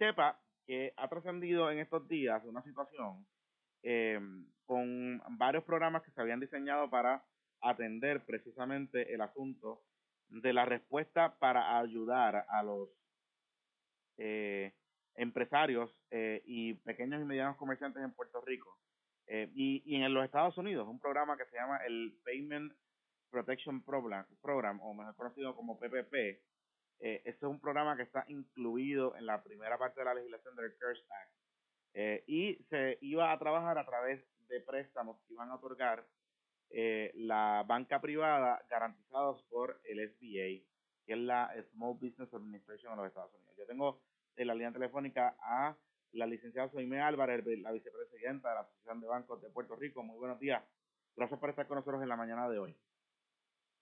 sepa que ha trascendido en estos días una situación eh, con varios programas que se habían diseñado para atender precisamente el asunto de la respuesta para ayudar a los eh, empresarios eh, y pequeños y medianos comerciantes en Puerto Rico y, y, en los Estados Unidos, un programa que se llama el Payment Protection Program, Program o mejor conocido como PPP. Eh, este es un programa que está incluido en la primera parte de la legislación del CARES Act eh, y se iba a trabajar a través de préstamos que iban a otorgar eh, la banca privada garantizados por el SBA, que es la Small Business Administration de los Estados Unidos. Yo tengo en la línea telefónica a la licenciada Soime Álvarez, la vicepresidenta de la Asociación de Bancos de Puerto Rico. Muy buenos días. Gracias por estar con nosotros en la mañana de hoy.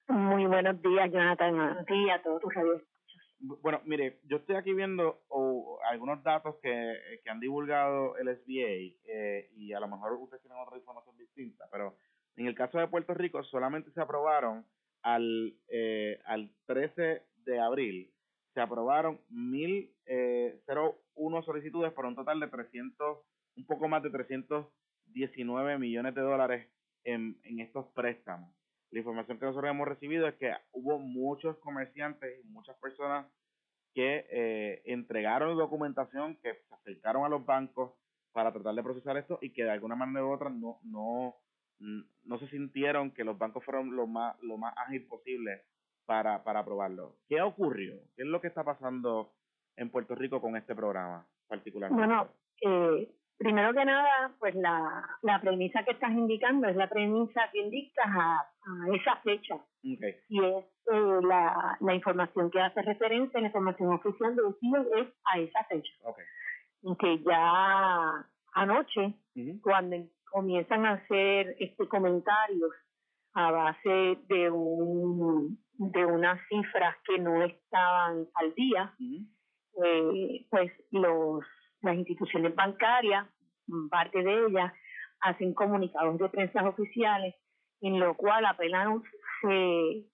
Muy buenos días, Jonathan, ti y a todos tus. Bueno, mire, yo estoy aquí viendo oh, algunos datos que, que han divulgado el SBA eh, y a lo mejor ustedes tienen otra información distinta, pero en el caso de Puerto Rico solamente se aprobaron al, eh, al 13 de abril, se aprobaron 1.001 eh, solicitudes por un total de 300, un poco más de 319 millones de dólares en, en estos préstamos. La información que nosotros hemos recibido es que hubo muchos comerciantes y muchas personas que eh, entregaron documentación, que se acercaron a los bancos para tratar de procesar esto y que de alguna manera u otra no, no, no se sintieron que los bancos fueron lo más, lo más ágil posible para, para aprobarlo. ¿Qué ocurrió? ¿Qué es lo que está pasando en Puerto Rico con este programa particularmente? Bueno, eh, Primero que nada, pues la, la premisa que estás indicando es la premisa que indicas a, a esa fecha. Okay. Y es eh, la, la información que hace referencia, la información oficial de CIO es a esa fecha. Okay. Que ya anoche, uh -huh. cuando comienzan a hacer este comentarios a base de un de unas cifras que no estaban al día, uh -huh. eh, pues los las instituciones bancarias, parte de ellas, hacen comunicados de prensa oficiales en lo cual apenas se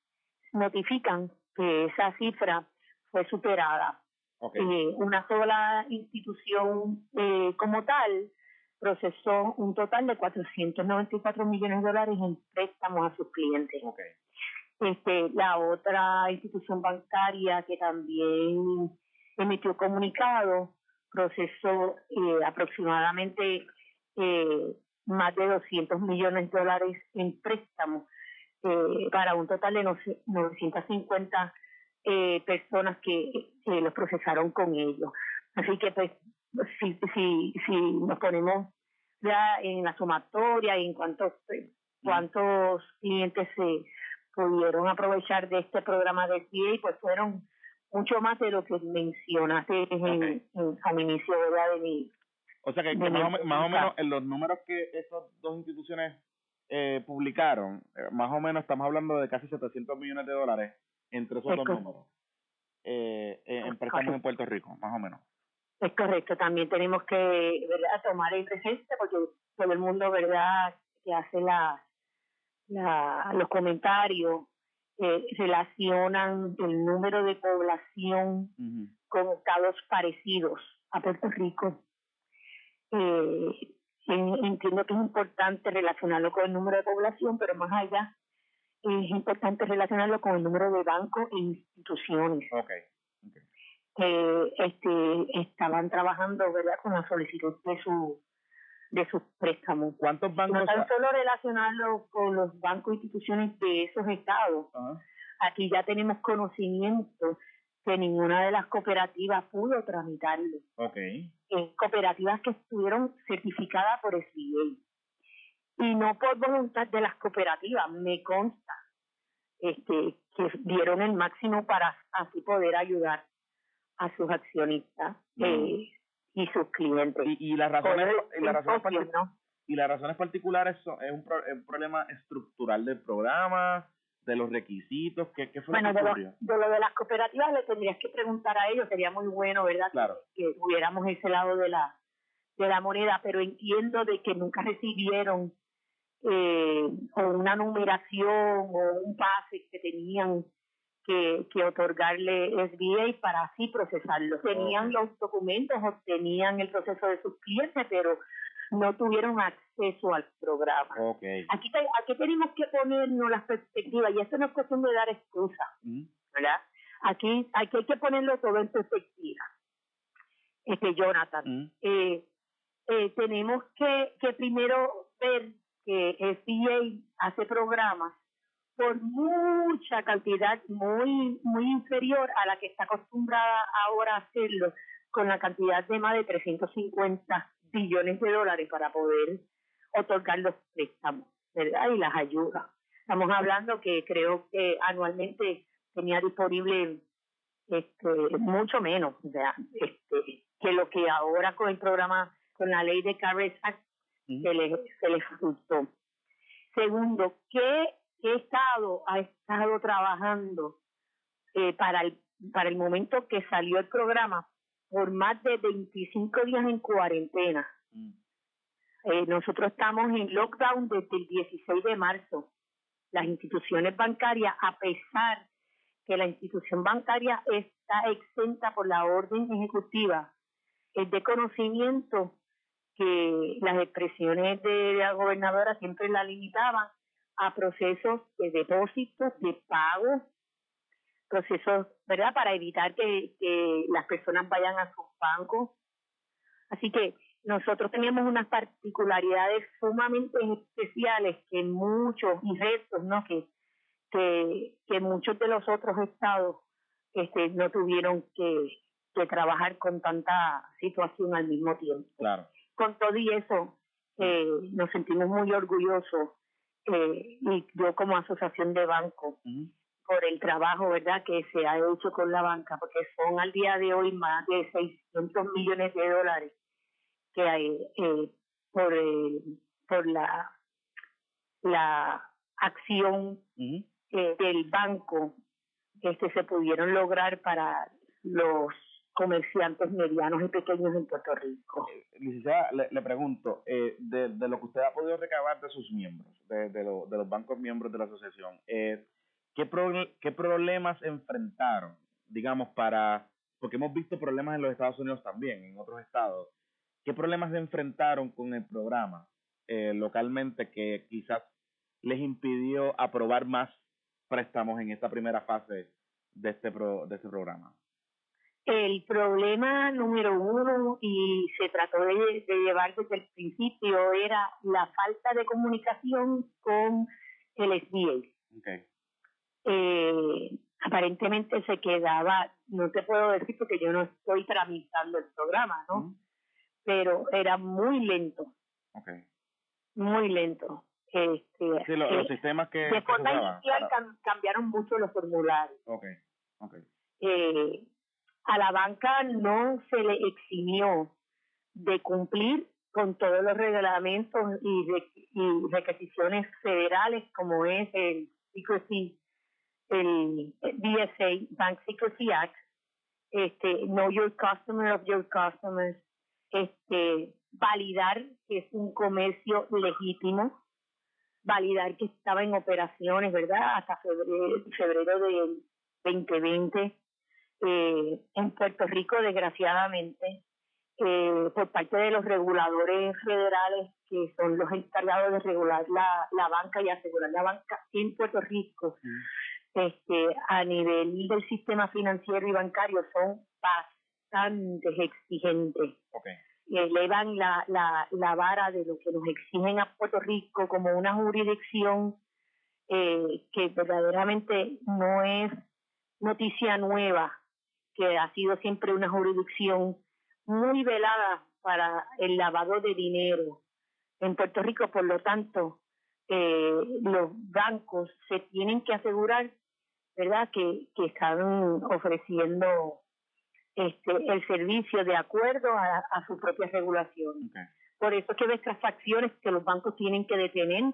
notifican que esa cifra fue superada. Okay. Eh, una sola institución eh, como tal procesó un total de 494 millones de dólares en préstamos a sus clientes. Okay. Este, la otra institución bancaria que también emitió comunicado procesó eh, aproximadamente eh, más de 200 millones de dólares en préstamos eh, para un total de 950 eh, personas que los procesaron con ellos. Así que pues si, si, si nos ponemos ya en la sumatoria y en cuántos, cuántos clientes se pudieron aprovechar de este programa de CIE, pues fueron mucho más de lo que mencionaste en, Okay. en- al inicio ¿verdad? de mi O sea que, más, o, mi más o menos en los números que esas dos instituciones eh, publicaron, eh, más o menos estamos hablando de casi 700 millones de dólares entre esos Es dos números. Eh, eh, en préstamos en. Puerto Rico, más o menos. Es correcto, también tenemos que verdad tomar el presente porque todo el mundo verdad que hace la, la los comentarios eh, relacionan el número de población con estados parecidos a Puerto Rico. Eh, en- entiendo que es importante relacionarlo con el número de población, pero más allá es importante relacionarlo con el número de bancos e instituciones Ok. ok. que este estaban trabajando verdad con la solicitud de su de sus préstamos ¿Cuántos no bancos? tan solo relacionarlo con los bancos e instituciones de esos estados Ajá. aquí ya tenemos conocimiento que ninguna de las cooperativas pudo tramitarlo Ok. eh, cooperativas que estuvieron certificadas por SBA y no por voluntad de las cooperativas me consta este que dieron el máximo para así poder ayudar a sus accionistas eh, y sus clientes Y, y las razones, y las razones, socio, partic- ¿no? y las razones particulares son, es un, pro- es un problema estructural del programa, de los requisitos, ¿qué, qué fue bueno lo que de lo, ocurrió? de lo de las cooperativas le tendrías que preguntar a ellos sería muy bueno verdad Claro. que hubiéramos ese lado de la de la moneda pero entiendo de que nunca recibieron eh, o una numeración o un pase que tenían que, que otorgarle SBA para así procesarlo. Tenían los documentos, obtenían el proceso de sus clientes, pero no tuvieron acceso al programa. Okay. Aquí, aquí tenemos que ponernos las perspectivas, y esto no es cuestión de dar excusa, ¿verdad? Aquí, aquí hay que ponerlo todo en perspectiva. Este, Jonathan, eh, eh, tenemos que, que primero ver que SBA hace programas por mucha cantidad muy muy inferior a la que está acostumbrada ahora a hacerlo con la cantidad de más de 350 billones de dólares para poder otorgar los préstamos, ¿verdad? Y las ayudas. Estamos hablando que creo que anualmente tenía disponible este mucho menos, sea, este que lo que ahora con el programa con la ley de CARES Act se le se le resultó. Segundo, ¿qué Estado ha estado trabajando eh, para el para el momento que salió el programa por más de 25 días en cuarentena. Mm. Eh, nosotros estamos en lockdown desde el 16 de marzo. Las instituciones bancarias, a pesar que la institución bancaria está exenta por la orden ejecutiva, es de conocimiento que las expresiones de la gobernadora siempre la limitaban a procesos de depósitos, de pagos, procesos, ¿verdad? Para evitar que, que las personas vayan a sus bancos. Así que nosotros teníamos unas particularidades sumamente especiales que muchos y restos, ¿no? Que, que, que muchos de los otros estados este, no tuvieron que, que trabajar con tanta situación al mismo tiempo. Claro. Con todo y eso, eh, nos sentimos muy orgullosos eh, y yo como asociación de bancos por el trabajo, ¿verdad?, que se ha hecho con la banca, porque son al día de hoy más de 600 millones de dólares que hay eh, por, por la, la acción eh, del banco este se pudieron lograr para los comerciantes medianos y pequeños en Puerto Rico. Eh, licenciada, le, le pregunto, eh, de, de, lo que usted ha podido recabar de sus miembros, de, de, de los bancos miembros de la asociación, eh, ¿qué, ¿qué problemas enfrentaron, digamos, para, porque hemos visto problemas en los Estados Unidos también, en otros estados, ¿qué problemas enfrentaron con el programa eh, localmente que quizás les impidió aprobar más préstamos en esta primera fase de este, pro, de este programa? El problema número uno, y se trató de, llevar desde el principio, era la falta de comunicación con el SBA. Okay. Eh, aparentemente se quedaba, no te puedo decir porque yo no estoy tramitando el programa, ¿no? Pero era muy lento. Okay. Muy lento. Este, sí, eh, sistemas que. De forma inicial cambiaron mucho los formularios. Okay. Okay. Eh, a la banca no se le eximió de cumplir con todos los reglamentos y, requisiciones federales como es el secrecy, el BSA, Bank Secrecy Act, este, Know Your Customer of Your Customers, este, validar que es un comercio legítimo, validar que estaba en operaciones, ¿verdad? Hasta febrero, febrero del 2020 eh, en Puerto Rico, desgraciadamente, eh, por parte de los reguladores federales que son los encargados de regular la, la banca y asegurar la banca en Puerto Rico, este, a nivel del sistema financiero y bancario son bastante exigentes. Okay. Elevan la, la, la vara de lo que nos exigen a Puerto Rico como una jurisdicción eh, que verdaderamente no es noticia nueva que ha sido siempre una jurisdicción muy velada para el lavado de dinero en Puerto Rico. Por lo tanto, eh, los bancos se tienen que asegurar, ¿verdad?, que, que están ofreciendo este el servicio de acuerdo a, su propia regulación. Por eso que ves transacciones que los bancos tienen que detener,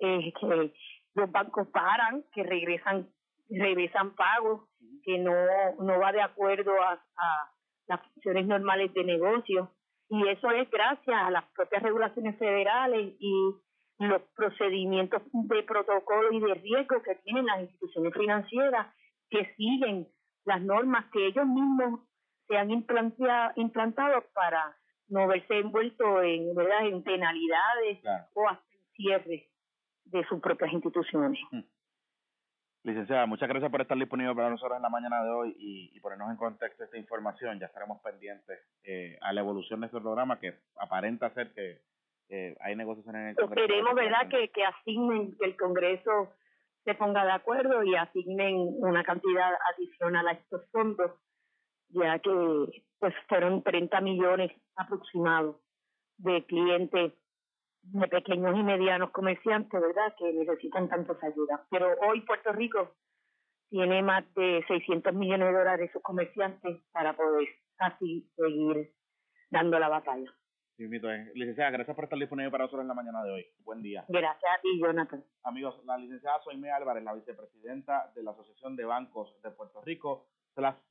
eh, que los bancos paran, que regresan regresan pagos que no, no va de acuerdo a, a las funciones normales de negocio. Y eso es gracias a las propias regulaciones federales y los procedimientos de protocolo y de riesgo que tienen las instituciones financieras que siguen las normas que ellos mismos se han implantado para no verse envuelto en, ¿verdad? en penalidades o hasta cierre de sus propias instituciones. Hmm. Licenciada, muchas gracias por estar disponible para nosotros en la mañana de hoy y, ponernos en contexto esta información. Ya estaremos pendientes eh, a la evolución de este programa que aparenta ser que hay negociaciones en el Congreso. Queremos, ¿verdad?, que, que asignen, que el Congreso se ponga de acuerdo y asignen una cantidad adicional a estos fondos, ya que pues fueron 30 millones aproximados de clientes de pequeños y medianos comerciantes, ¿verdad?, que necesitan tantas ayudas. Pero hoy Puerto Rico tiene más de 600 millones de dólares sus comerciantes para poder así seguir dando la batalla. Sí, licenciada, gracias por estar disponible para nosotros en la mañana de hoy. Buen día. Gracias a ti, Jonathan. Amigos, la licenciada Soime Álvarez, la vicepresidenta de la Asociación de Bancos de Puerto Rico, se las